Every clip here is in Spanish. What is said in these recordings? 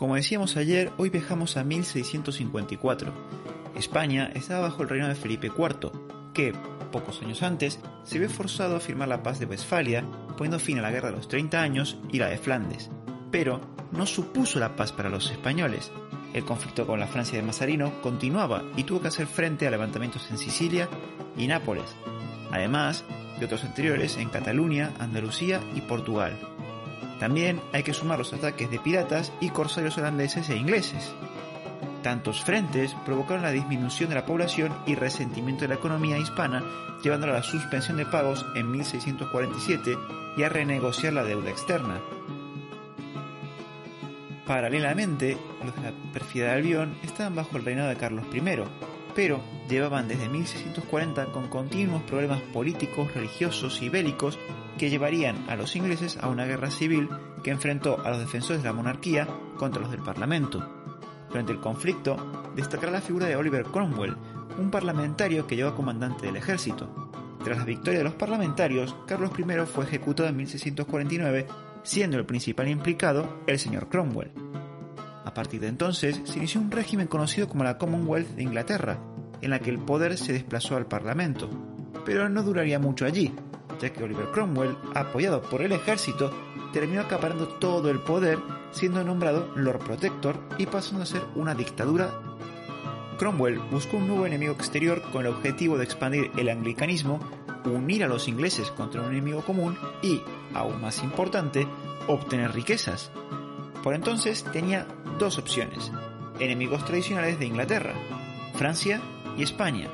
Como decíamos ayer, hoy viajamos a 1654. España estaba bajo el reino de Felipe IV, que, pocos años antes, se ve forzado a firmar la paz de Westfalia, poniendo fin a la guerra de los 30 años y la de Flandes. Pero no supuso la paz para los españoles. El conflicto con la Francia de Mazarino continuaba y tuvo que hacer frente a levantamientos en Sicilia y Nápoles, además de otros anteriores en Cataluña, Andalucía y Portugal. También hay que sumar los ataques de piratas y corsarios holandeses e ingleses. Tantos frentes provocaron la disminución de la población y resentimiento de la economía hispana, llevándola a la suspensión de pagos en 1647 y a renegociar la deuda externa. Paralelamente, los de la perfida de Albión estaban bajo el reinado de Carlos I, pero llevaban desde 1640 con continuos problemas políticos, religiosos y bélicos que llevarían a los ingleses a una guerra civil que enfrentó a los defensores de la monarquía contra los del Parlamento. Durante el conflicto, destacará la figura de Oliver Cromwell, un parlamentario que llegó a comandante del ejército. Tras la victoria de los parlamentarios, Carlos I fue ejecutado en 1649, siendo el principal implicado el señor Cromwell. A partir de entonces se inició un régimen conocido como la Commonwealth de Inglaterra, en la que el poder se desplazó al Parlamento. Pero no duraría mucho allí, que Oliver Cromwell, apoyado por el ejército, terminó acaparando todo el poder, siendo nombrado Lord Protector y pasando a ser una dictadura. Cromwell buscó un nuevo enemigo exterior con el objetivo de expandir el anglicanismo, unir a los ingleses contra un enemigo común y, aún más importante, obtener riquezas. Por entonces tenía dos opciones, enemigos tradicionales de Inglaterra, Francia y España,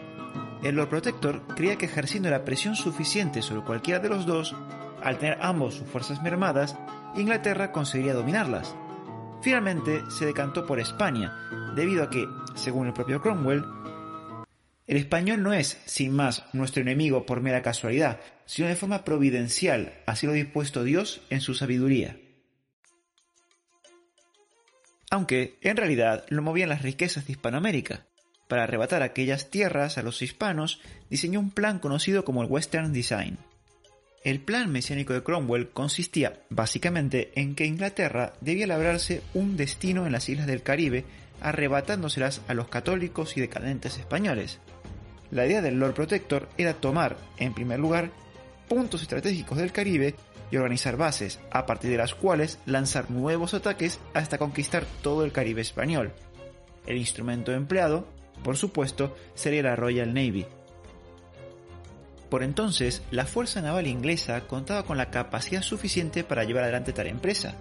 el Lord Protector creía que ejerciendo la presión suficiente sobre cualquiera de los dos, al tener ambos sus fuerzas mermadas, Inglaterra conseguiría dominarlas. Finalmente se decantó por España, debido a que, según el propio Cromwell, el español no es, sin más, nuestro enemigo por mera casualidad, sino de forma providencial, así lo ha dispuesto Dios en su sabiduría. Aunque, en realidad, lo movían las riquezas de Hispanoamérica. Para arrebatar aquellas tierras a los hispanos, diseñó un plan conocido como el Western Design. El plan mesiánico de Cromwell consistía básicamente en que Inglaterra debía labrarse un destino en las islas del Caribe, arrebatándoselas a los católicos y decadentes españoles. La idea del Lord Protector era tomar, en primer lugar, puntos estratégicos del Caribe y organizar bases, a partir de las cuales lanzar nuevos ataques hasta conquistar todo el Caribe español. El instrumento empleado por supuesto, sería la Royal Navy. Por entonces, la Fuerza Naval inglesa contaba con la capacidad suficiente para llevar adelante tal empresa.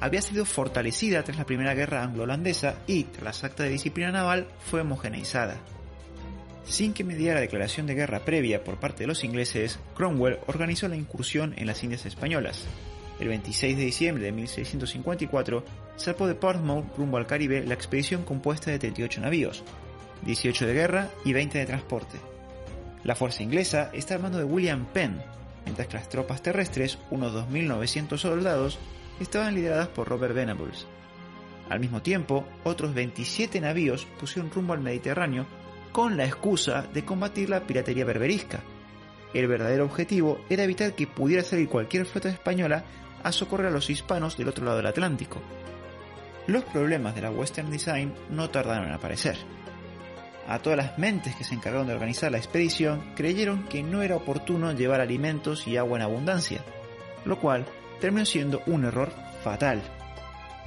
Había sido fortalecida tras la Primera Guerra Anglo-Holandesa y, tras las actas de disciplina naval, fue homogeneizada. Sin que mediara declaración de guerra previa por parte de los ingleses, Cromwell organizó la incursión en las Indias españolas. El 26 de diciembre de 1654, zarpó de Portsmouth rumbo al Caribe la expedición compuesta de 38 navíos, 18 de guerra y 20 de transporte. La fuerza inglesa está al mando de William Penn, mientras que las tropas terrestres, unos 2.900 soldados, estaban lideradas por Robert Venables. Al mismo tiempo, otros 27 navíos pusieron rumbo al Mediterráneo con la excusa de combatir la piratería berberisca. El verdadero objetivo era evitar que pudiera salir cualquier flota española a socorrer a los hispanos del otro lado del Atlántico. Los problemas de la Western Design no tardaron en aparecer a todas las mentes que se encargaron de organizar la expedición creyeron que no era oportuno llevar alimentos y agua en abundancia, lo cual terminó siendo un error fatal.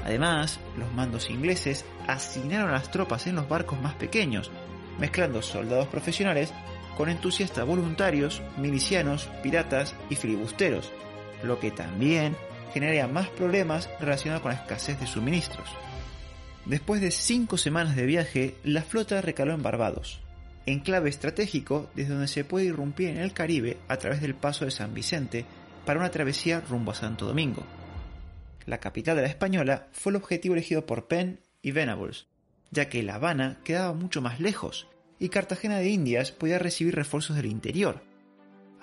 Además, los mandos ingleses asignaron a las tropas en los barcos más pequeños, mezclando soldados profesionales con entusiastas voluntarios, milicianos, piratas y filibusteros, lo que también generaría más problemas relacionados con la escasez de suministros. Después de cinco semanas de viaje, la flota recaló en Barbados, enclave estratégico desde donde se puede irrumpir en el Caribe a través del paso de San Vicente para una travesía rumbo a Santo Domingo. La capital de la Española fue el objetivo elegido por Penn y Venables, ya que La Habana quedaba mucho más lejos y Cartagena de Indias podía recibir refuerzos del interior.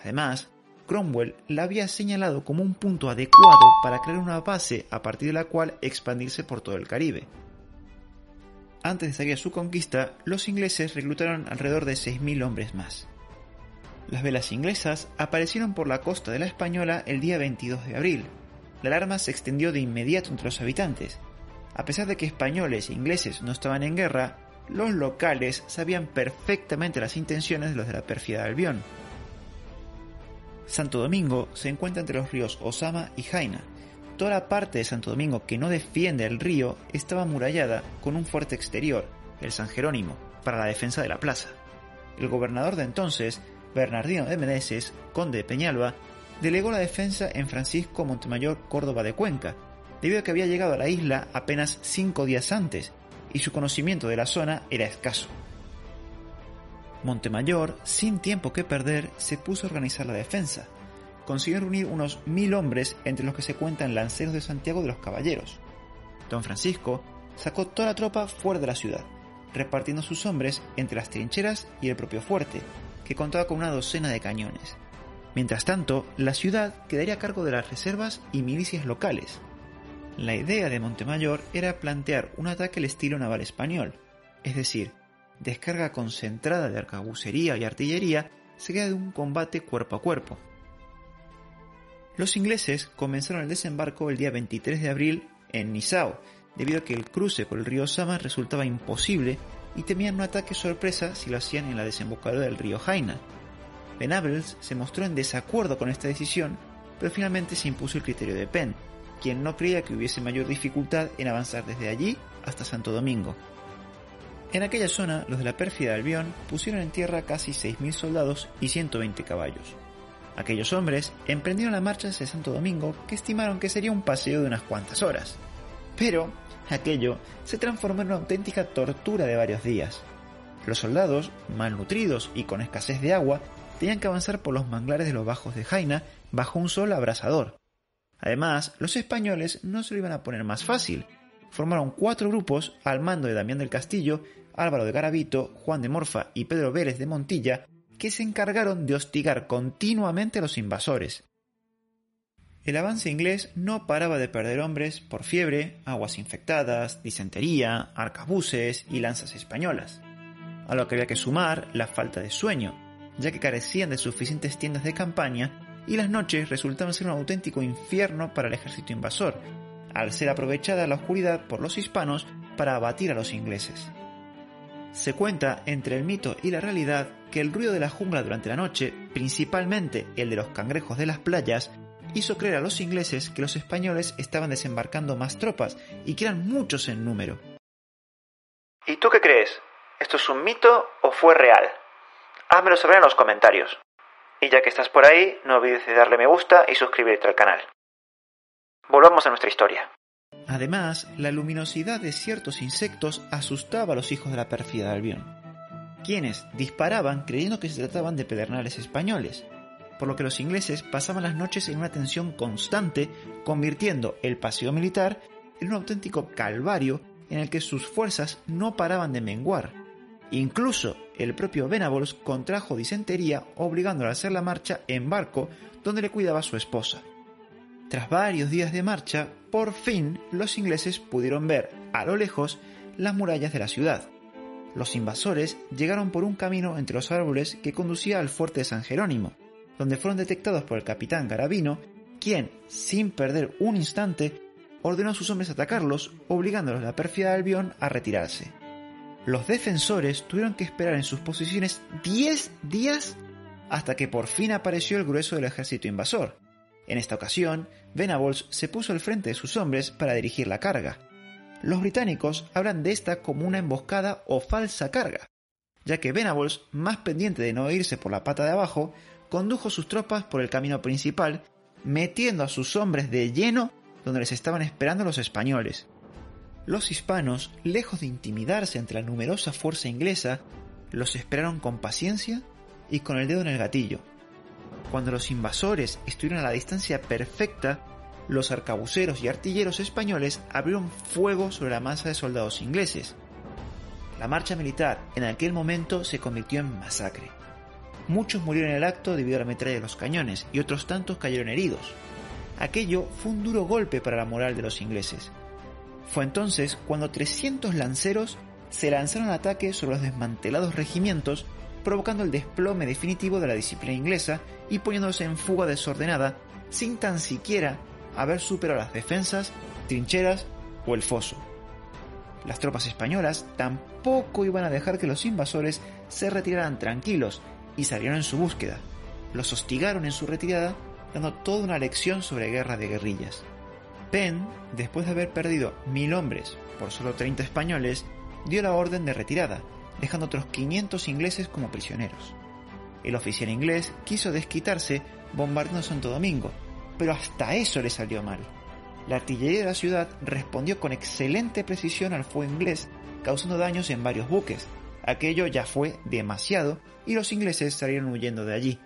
Además, Cromwell la había señalado como un punto adecuado para crear una base a partir de la cual expandirse por todo el Caribe. Antes de salir a su conquista, los ingleses reclutaron alrededor de 6.000 hombres más. Las velas inglesas aparecieron por la costa de la Española el día 22 de abril. La alarma se extendió de inmediato entre los habitantes. A pesar de que españoles e ingleses no estaban en guerra, los locales sabían perfectamente las intenciones de los de la pérfida Albión. Santo Domingo se encuentra entre los ríos Osama y Jaina. Toda la parte de Santo Domingo que no defiende el río estaba amurallada con un fuerte exterior, el San Jerónimo, para la defensa de la plaza. El gobernador de entonces, Bernardino de Meneses, conde de Peñalba, delegó la defensa en Francisco Montemayor Córdoba de Cuenca, debido a que había llegado a la isla apenas cinco días antes y su conocimiento de la zona era escaso. Montemayor, sin tiempo que perder, se puso a organizar la defensa. Consiguió reunir unos mil hombres entre los que se cuentan lanceros de Santiago de los Caballeros. Don Francisco sacó toda la tropa fuera de la ciudad, repartiendo sus hombres entre las trincheras y el propio fuerte, que contaba con una docena de cañones. Mientras tanto, la ciudad quedaría a cargo de las reservas y milicias locales. La idea de Montemayor era plantear un ataque al estilo naval español, es decir, descarga concentrada de arcabucería y artillería seguida de un combate cuerpo a cuerpo. Los ingleses comenzaron el desembarco el día 23 de abril en Nisao, debido a que el cruce por el río Sama resultaba imposible y temían un ataque sorpresa si lo hacían en la desembocadura del río Jaina. Venables se mostró en desacuerdo con esta decisión, pero finalmente se impuso el criterio de Penn, quien no creía que hubiese mayor dificultad en avanzar desde allí hasta Santo Domingo. En aquella zona, los de la pérfida Albión pusieron en tierra casi 6.000 soldados y 120 caballos. Aquellos hombres emprendieron la marcha hacia Santo Domingo, que estimaron que sería un paseo de unas cuantas horas. Pero aquello se transformó en una auténtica tortura de varios días. Los soldados, malnutridos y con escasez de agua, tenían que avanzar por los manglares de los bajos de Jaina bajo un sol abrasador. Además, los españoles no se lo iban a poner más fácil, formaron cuatro grupos al mando de Damián del Castillo, Álvaro de Garavito, Juan de Morfa y Pedro Vélez de Montilla, que se encargaron de hostigar continuamente a los invasores. El avance inglés no paraba de perder hombres por fiebre, aguas infectadas, disentería, arcabuces y lanzas españolas, a lo que había que sumar la falta de sueño, ya que carecían de suficientes tiendas de campaña y las noches resultaban ser un auténtico infierno para el ejército invasor, al ser aprovechada la oscuridad por los hispanos para abatir a los ingleses. Se cuenta entre el mito y la realidad que el ruido de la jungla durante la noche, principalmente el de los cangrejos de las playas, hizo creer a los ingleses que los españoles estaban desembarcando más tropas y que eran muchos en número. ¿Y tú qué crees? ¿Esto es un mito o fue real? Házmelo saber en los comentarios. Y ya que estás por ahí, no olvides de darle me gusta y suscribirte al canal. Volvamos a nuestra historia. Además, la luminosidad de ciertos insectos asustaba a los hijos de la pérfida de Albión, quienes disparaban creyendo que se trataban de pedernales españoles, por lo que los ingleses pasaban las noches en una tensión constante, convirtiendo el paseo militar en un auténtico calvario en el que sus fuerzas no paraban de menguar. Incluso el propio Venables contrajo disentería obligándolo a hacer la marcha en barco donde le cuidaba su esposa. Tras varios días de marcha, por fin los ingleses pudieron ver a lo lejos las murallas de la ciudad. Los invasores llegaron por un camino entre los árboles que conducía al fuerte de San Jerónimo, donde fueron detectados por el capitán Garavino, quien, sin perder un instante, ordenó a sus hombres atacarlos, obligándolos a la pérfida Albión a retirarse. Los defensores tuvieron que esperar en sus posiciones 10 días hasta que por fin apareció el grueso del ejército invasor, en esta ocasión, Venables se puso al frente de sus hombres para dirigir la carga. Los británicos hablan de esta como una emboscada o falsa carga, ya que Venables, más pendiente de no irse por la pata de abajo, condujo sus tropas por el camino principal, metiendo a sus hombres de lleno donde les estaban esperando los españoles. Los hispanos, lejos de intimidarse ante la numerosa fuerza inglesa, los esperaron con paciencia y con el dedo en el gatillo. Cuando los invasores estuvieron a la distancia perfecta, los arcabuceros y artilleros españoles abrieron fuego sobre la masa de soldados ingleses. La marcha militar en aquel momento se convirtió en masacre. Muchos murieron en el acto debido a la metralla de los cañones y otros tantos cayeron heridos. Aquello fue un duro golpe para la moral de los ingleses. Fue entonces cuando 300 lanceros se lanzaron al ataque sobre los desmantelados regimientos, provocando el desplome definitivo de la disciplina inglesa y poniéndose en fuga desordenada sin tan siquiera haber superado las defensas, trincheras o el foso. Las tropas españolas tampoco iban a dejar que los invasores se retiraran tranquilos y salieron en su búsqueda. Los hostigaron en su retirada, dando toda una lección sobre guerra de guerrillas. Penn, después de haber perdido mil hombres por solo 30 españoles, dio la orden de retirada, dejando otros 500 ingleses como prisioneros. El oficial inglés quiso desquitarse bombardeando Santo Domingo, pero hasta eso le salió mal. La artillería de la ciudad respondió con excelente precisión al fuego inglés, causando daños en varios buques. Aquello ya fue demasiado y los ingleses salieron huyendo de allí.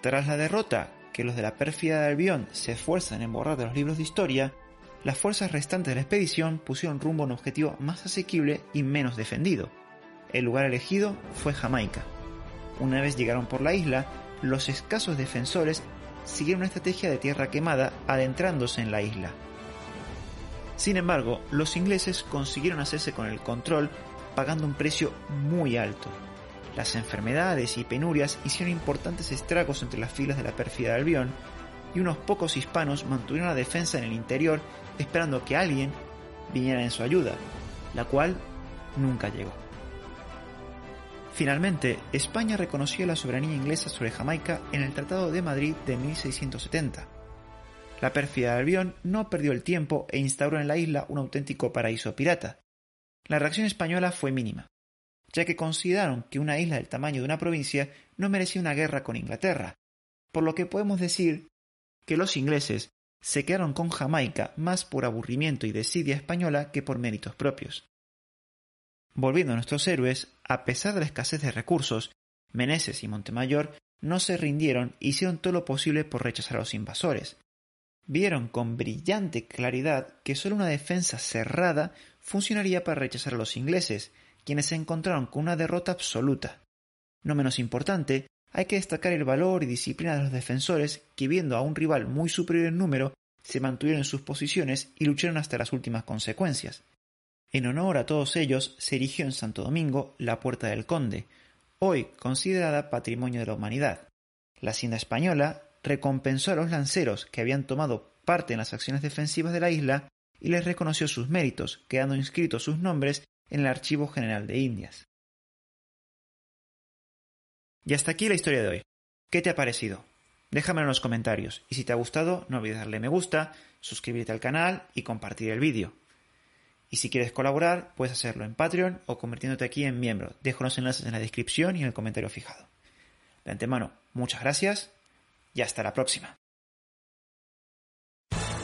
Tras la derrota, que los de la pérfida de Albión se esfuerzan en borrar de los libros de historia, las fuerzas restantes de la expedición pusieron rumbo a un objetivo más asequible y menos defendido. El lugar elegido fue Jamaica. Una vez llegaron por la isla, los escasos defensores siguieron una estrategia de tierra quemada adentrándose en la isla. Sin embargo, los ingleses consiguieron hacerse con el control pagando un precio muy alto. Las enfermedades y penurias hicieron importantes estragos entre las filas de la pérfida Albión y unos pocos hispanos mantuvieron la defensa en el interior esperando que alguien viniera en su ayuda, la cual nunca llegó. Finalmente, España reconoció la soberanía inglesa sobre Jamaica en el Tratado de Madrid de 1670. La pérfida Albión no perdió el tiempo e instauró en la isla un auténtico paraíso pirata. La reacción española fue mínima, ya que consideraron que una isla del tamaño de una provincia no merecía una guerra con Inglaterra, por lo que podemos decir que los ingleses se quedaron con Jamaica más por aburrimiento y desidia española que por méritos propios. Volviendo a nuestros héroes, a pesar de la escasez de recursos, Meneses y Montemayor no se rindieron e hicieron todo lo posible por rechazar a los invasores. Vieron con brillante claridad que solo una defensa cerrada funcionaría para rechazar a los ingleses, quienes se encontraron con una derrota absoluta. No menos importante, hay que destacar el valor y disciplina de los defensores que, viendo a un rival muy superior en número, se mantuvieron en sus posiciones y lucharon hasta las últimas consecuencias. En honor a todos ellos se erigió en Santo Domingo la Puerta del Conde, hoy considerada Patrimonio de la Humanidad. La Hacienda Española recompensó a los lanceros que habían tomado parte en las acciones defensivas de la isla y les reconoció sus méritos, quedando inscritos sus nombres en el Archivo General de Indias. Y hasta aquí la historia de hoy. ¿Qué te ha parecido? Déjamelo en los comentarios y si te ha gustado no olvides darle me gusta, suscribirte al canal y compartir el vídeo. Y si quieres colaborar, puedes hacerlo en Patreon o convirtiéndote aquí en miembro. Dejo los enlaces en la descripción y en el comentario fijado. De antemano, muchas gracias y hasta la próxima.